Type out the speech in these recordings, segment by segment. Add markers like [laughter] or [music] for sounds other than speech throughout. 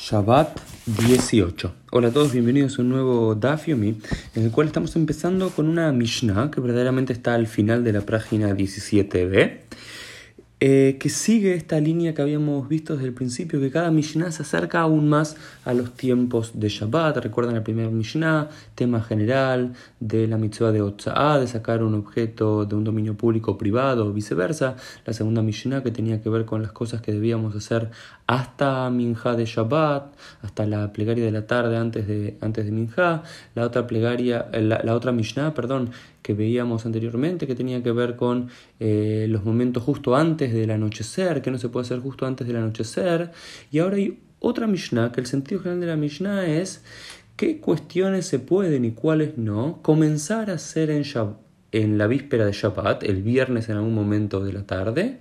Shabbat 18. Hola a todos, bienvenidos a un nuevo Daf en el cual estamos empezando con una Mishnah que verdaderamente está al final de la página 17b. Eh, que sigue esta línea que habíamos visto desde el principio, que cada Mishnah se acerca aún más a los tiempos de Shabbat. Recuerdan el primer Mishnah, tema general de la mitzvah de Otza'ah, de sacar un objeto de un dominio público o privado o viceversa. La segunda Mishnah que tenía que ver con las cosas que debíamos hacer hasta Minha de Shabbat, hasta la plegaria de la tarde antes de, antes de. La otra plegaria, eh, la, la otra Mishnah, perdón, que veíamos anteriormente, que tenía que ver con eh, los momentos justo antes del anochecer, que no se puede hacer justo antes del anochecer. Y ahora hay otra Mishnah, que el sentido general de la Mishnah es qué cuestiones se pueden y cuáles no comenzar a hacer en, en la víspera de Shabbat, el viernes en algún momento de la tarde,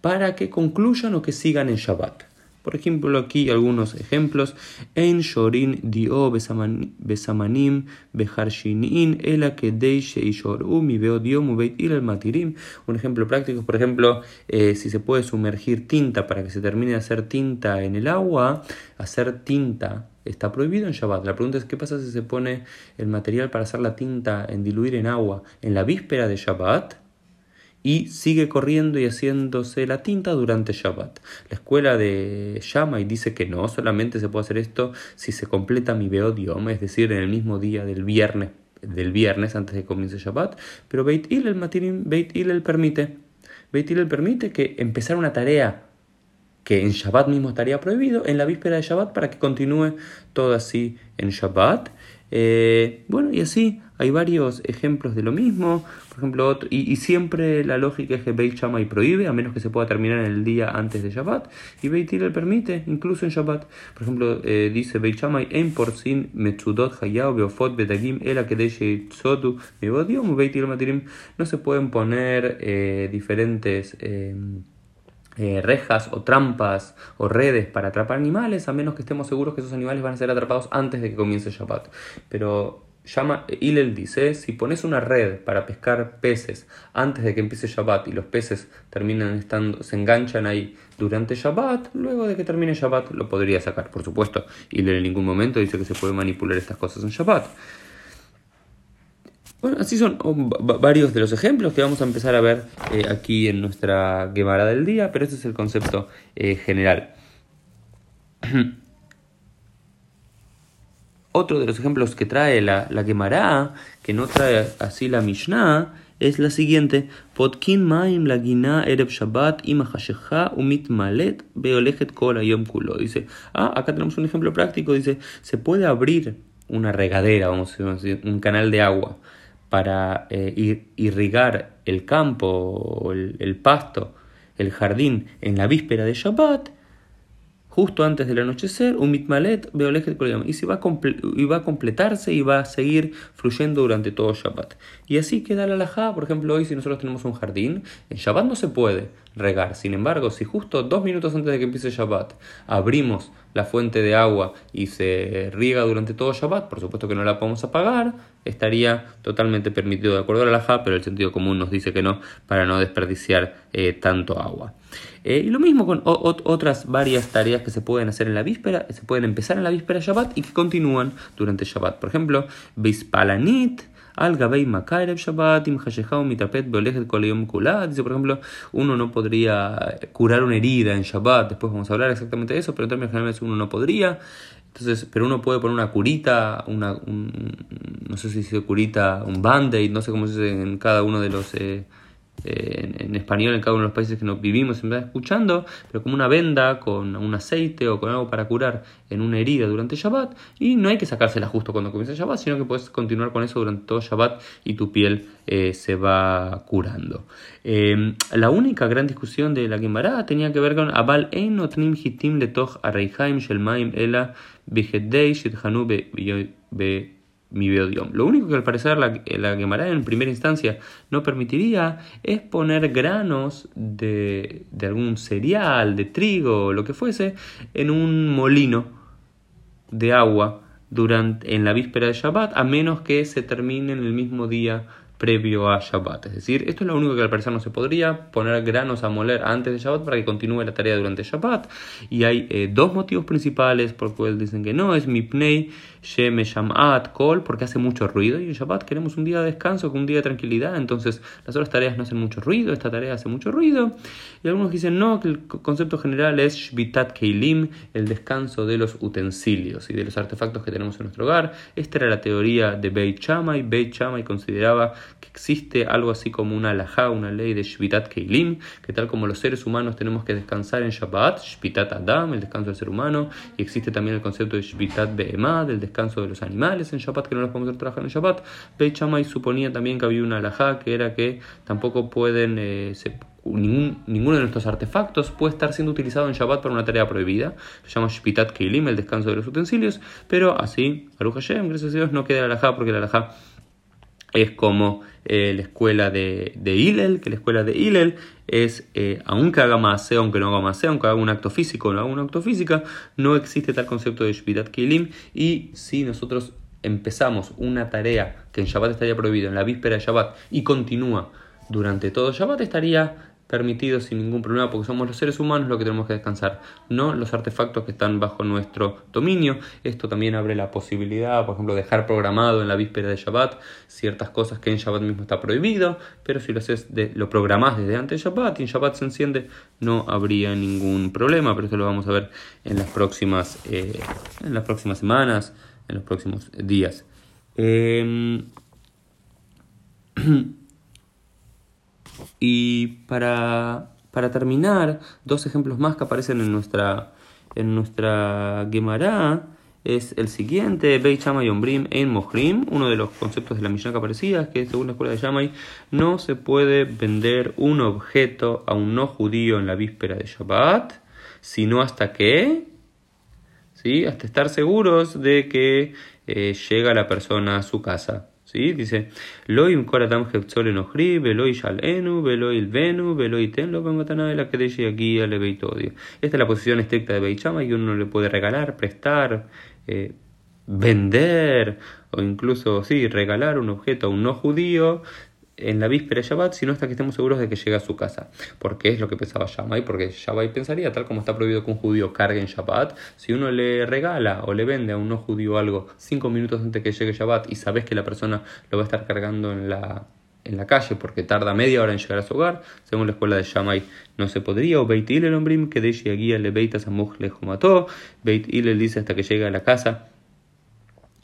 para que concluyan o que sigan en Shabbat. Por ejemplo, aquí algunos ejemplos. En shorin dio besamanim beharshinin ela mi il matirim. Un ejemplo práctico, por ejemplo, eh, si se puede sumergir tinta para que se termine de hacer tinta en el agua, hacer tinta está prohibido en Shabbat. La pregunta es qué pasa si se pone el material para hacer la tinta en diluir en agua en la víspera de Shabbat y sigue corriendo y haciéndose la tinta durante Shabbat. La escuela de y dice que no, solamente se puede hacer esto si se completa mi Beodiom, es decir, en el mismo día del viernes, del viernes antes de que comience Shabbat, pero Beit el Matirim, Beit el permite. Beit el permite que empezar una tarea que en Shabbat mismo estaría prohibido, en la víspera de Shabbat para que continúe todo así en Shabbat. Eh, bueno, y así hay varios ejemplos de lo mismo. Por ejemplo, y, siempre la lógica es que Beit Shammai prohíbe, a menos que se pueda terminar en el día antes de Shabbat. Y Beit Hillel permite, incluso en Shabbat. Por ejemplo, eh, dice Beit Shammai, en porcin metzudot hayao beofot bedagim ela kedeshe tzotu mebodiom Beit matirim. No se pueden poner eh, diferentes... Eh, rejas o trampas o redes para atrapar animales, a menos que estemos seguros que esos animales van a ser atrapados antes de que comience Shabbat. Pero llama, Hillel dice, si pones una red para pescar peces antes de que empiece Shabbat y los peces terminan estando, se enganchan ahí durante Shabbat, luego de que termine Shabbat lo podría sacar. Por supuesto, Hillel en ningún momento dice que se puede manipular estas cosas en Shabbat. Bueno, así son varios de los ejemplos que vamos a empezar a ver eh, aquí en nuestra Gemara del día, pero ese es el concepto eh, general. [clears throat] Otro de los ejemplos que trae la, la Gemara, que no trae así la Mishnah, es la siguiente: Potkin maim la ereb Shabbat umit malet beolechet kol yom kulo. Dice, ah, acá tenemos un ejemplo práctico. Dice, se puede abrir una regadera, vamos a decir, un canal de agua para eh, irrigar el campo, el, el pasto, el jardín en la víspera de Shabbat justo antes del anochecer, un mitmalet y se va a, y va a completarse y va a seguir fluyendo durante todo Shabbat. Y así queda la alajá, por ejemplo, hoy si nosotros tenemos un jardín, en Shabbat no se puede regar. Sin embargo, si justo dos minutos antes de que empiece Shabbat abrimos la fuente de agua y se riega durante todo Shabbat, por supuesto que no la podemos apagar, estaría totalmente permitido de acuerdo a la pero el sentido común nos dice que no, para no desperdiciar eh, tanto agua. Eh, y lo mismo con otras varias tareas que se pueden hacer en la víspera, se pueden empezar en la víspera Shabbat y que continúan durante Shabbat. Por ejemplo, Bispalanit, al Gabei Makarev Shabbat, Im Mitapet Beolejet Koleyom Kula. Dice, por ejemplo, uno no podría curar una herida en Shabbat. Después vamos a hablar exactamente de eso, pero en términos generales uno no podría. Entonces, pero uno puede poner una curita, una, no sé si dice curita, un band-aid, no sé cómo se dice en cada uno de los eh, en, español en cada uno de los países que nos vivimos en escuchando, pero como una venda con un aceite o con algo para curar en una herida durante Shabbat, y no hay que sacársela justo cuando comienza Shabbat, sino que puedes continuar con eso durante todo Shabbat y tu piel eh, se va curando. Em, la única gran discusión de la Gemara tenía que ver con Abal Ein Hitim Letoch Areihaim Shelmaim Ela Be mi Lo único que al parecer la, la Gemara en primera instancia no permitiría es poner granos de, de algún cereal, de trigo o lo que fuese, en un molino de agua durante, en la víspera de Shabbat, a menos que se termine en el mismo día previo a Shabbat. Es decir, esto es lo único que al parecer no se podría, poner granos a moler antes de Shabbat para que continúe la tarea durante Shabbat. Y hay eh, dos motivos principales por los cuales dicen que no, es Mipnei, Sheme Shamat, Kol, porque hace mucho ruido y en Shabbat queremos un día de descanso, un día de tranquilidad, entonces las otras tareas no hacen mucho ruido, esta tarea hace mucho ruido. Y algunos dicen no, que el concepto general es Shvitat Keilim, el descanso de los utensilios y de los artefactos que tenemos en nuestro hogar. Esta era la teoría de Beit Shammai. Beit Shammai consideraba que existe algo así como una alajá, una ley de Shvitat Keilim, que tal como los seres humanos tenemos que descansar en Shabbat, Shvitat Adam, el descanso del ser humano, y existe también el concepto de Shvitat Behemah, del descanso de los animales en Shabbat, que no los podemos hacer trabajar en Shabbat. Beit Shammai suponía también que había una alajá, que era que tampoco pueden, eh, ningún, ninguno de nuestros artefactos puede estar siendo utilizado en Shabbat para una tarea prohibida. Se llama Shpitat Keilim, el descanso de los utensilios, pero así, Baruch Hashem, gracias a Dios, no queda la alajá, porque la alajá es como eh, la escuela de, de Hillel, que la escuela de Hillel es, eh, aunque haga más aunque no haga más aunque haga un acto físico o no haga un acto física, no existe tal concepto de Shvitat Kilim. Y si nosotros empezamos una tarea que en Shabbat estaría prohibida, en la víspera de Shabbat, y continúa durante todo Shabbat, estaría permitido sin ningún problema porque somos los seres humanos los que tenemos que descansar, no los artefactos que están bajo nuestro dominio. Esto también abre la posibilidad, por ejemplo, dejar programado en la víspera de Shabbat ciertas cosas que en Shabbat mismo está prohibido, pero si lo haces de, lo programás desde antes de Shabbat y en Shabbat se enciende, no habría ningún problema, pero esto lo vamos a ver en las próximas, eh, en las próximas semanas, en los próximos días. Em, [clears throat] Y para, para terminar, dos ejemplos más que aparecen en nuestra, en nuestra Gemara es el siguiente, Beit Shammai Ombrim en Mohrim, uno de los conceptos de la Mishnah que aparecía, es que según la escuela de Shammai no se puede vender un objeto a un no judío en la víspera de Shabbat, sino hasta que, ¿sí? hasta estar seguros de que eh, llega la persona a su casa. ¿Sí? Dice, Loim Koradam Hepzol Enohri, Veloi Shalenu, Veloi Venu, Veloi Tenlo de la Kedeshi aquí al Esta es la posición estricta de Beichama y uno le puede regalar, prestar, eh, vender o incluso, sí, regalar un objeto a un no judío en la víspera de Shabbat, sino hasta que estemos seguros de que llega a su casa. Porque es lo que pensaba Shammai, porque Shammai pensaría, tal como está prohibido que un judío cargue en Shabbat, si uno le regala o le vende a un no judío algo cinco minutos antes que llegue Shabbat y sabes que la persona lo va a estar cargando en la, en la calle porque tarda media hora en llegar a su hogar, según la escuela de Shammai no se podría, o Beit el Ombrim, que de guía le Beit le Beit Hillel dice hasta que llega a la casa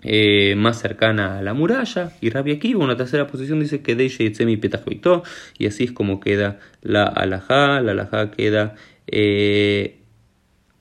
eh, más cercana a la muralla. Y Rabbi Akiva, una tercera posición, dice que Deisha Yitzemi Petachvito. Y así es como queda la alajá. La alajá queda eh,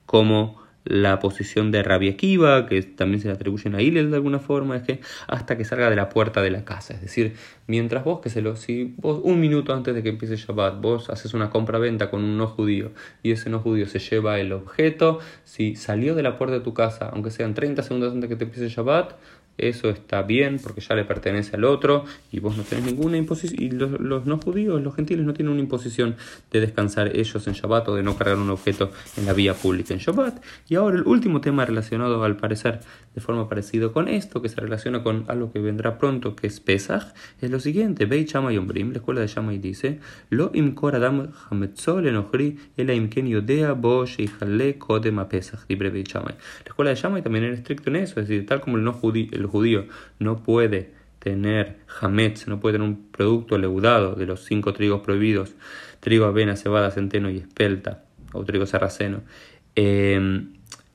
como la posición de Rabia Akiva, que también se le atribuyen a Hillel de alguna forma, es que hasta que salga de la puerta de la casa. Es decir, mientras vos, que se lo, si vos un minuto antes de que empiece Shabbat, vos haces una compra-venta con un no judío y ese no judío se lleva el objeto, si salió de la puerta de tu casa, aunque sean 30 segundos antes de que te empiece Shabbat, eso está bien porque ya le pertenece al otro y vos no tenés ninguna imposición. Y los, no judíos, los gentiles, no tienen una imposición de descansar ellos en Shabbat o de no cargar un objeto en la vía pública en Shabbat. Y ahora el último tema relacionado al parecer de forma parecida con esto, que se relaciona con algo que vendrá pronto, que es Pesach, es lo siguiente. Beit Shammai Ombrim, la escuela de Shammai dice, Lo imkor adam hametzol enochri el imken yodea bo sheihale kodem a Pesach, libre Beit Shammai. La escuela de Shammai también era estricto en eso, es decir, tal como el no judío, judío no puede tener hametz, no puede tener un producto leudado de los cinco trigos prohibidos, trigo, avena, cebada, centeno y espelta, o trigo sarraceno, em,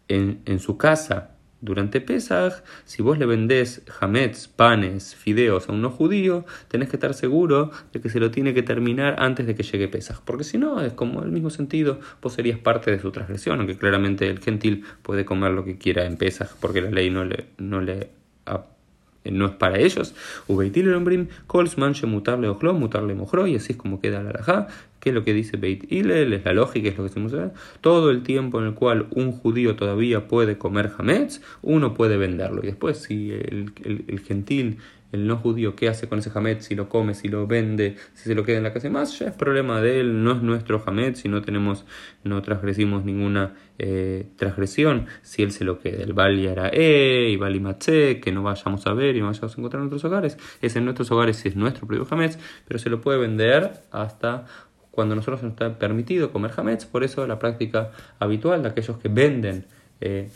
en, su casa durante Pesach, si vos le vendés hametz, panes, fideos a un no judío, tenés que estar seguro de que se lo tiene que terminar antes de que llegue Pesach, porque si no, es como el mismo sentido, vos serías parte de su transgresión, aunque claramente el gentil puede comer lo que quiera en Pesach, porque la ley no le, no le no es para ellos. Ubeitil el kolsman mutarle ojlo, mutarle mojro, y así es como queda la alajá, que es lo que dice Beit Hillel, es la lógica, es lo que decimos Todo el tiempo en el cual un judío todavía puede comer hametz, uno puede venderlo. Y después, si el, el, gentil el no judío qué hace con ese hametz, si lo come, si lo vende, si se lo queda en la casa y más, ya es problema de él, no es nuestro hametz, si no tenemos, no transgresimos ninguna eh, transgresión, si él se lo queda, el Bali E y Bali Matze, que no vayamos a ver y no vayamos a encontrar en nuestros hogares, es en nuestros hogares, es nuestro propio hametz, pero se lo puede vender hasta cuando nosotros nos está permitido comer hametz, por eso la práctica habitual de aquellos que venden eh,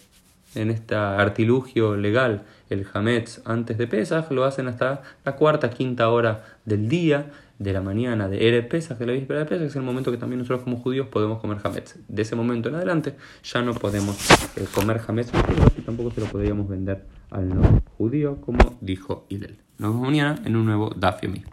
en este artilugio legal el hametz antes de Pesach, lo hacen hasta la cuarta, quinta hora del día, de la mañana de Ere Pesach, de la víspera de que es el momento que también nosotros como judíos podemos comer hametz. De ese momento en adelante ya no podemos eh, comer hametz y tampoco se lo podríamos vender al no judío, como dijo Hillel. Nos vemos mañana en un nuevo Dafyomi.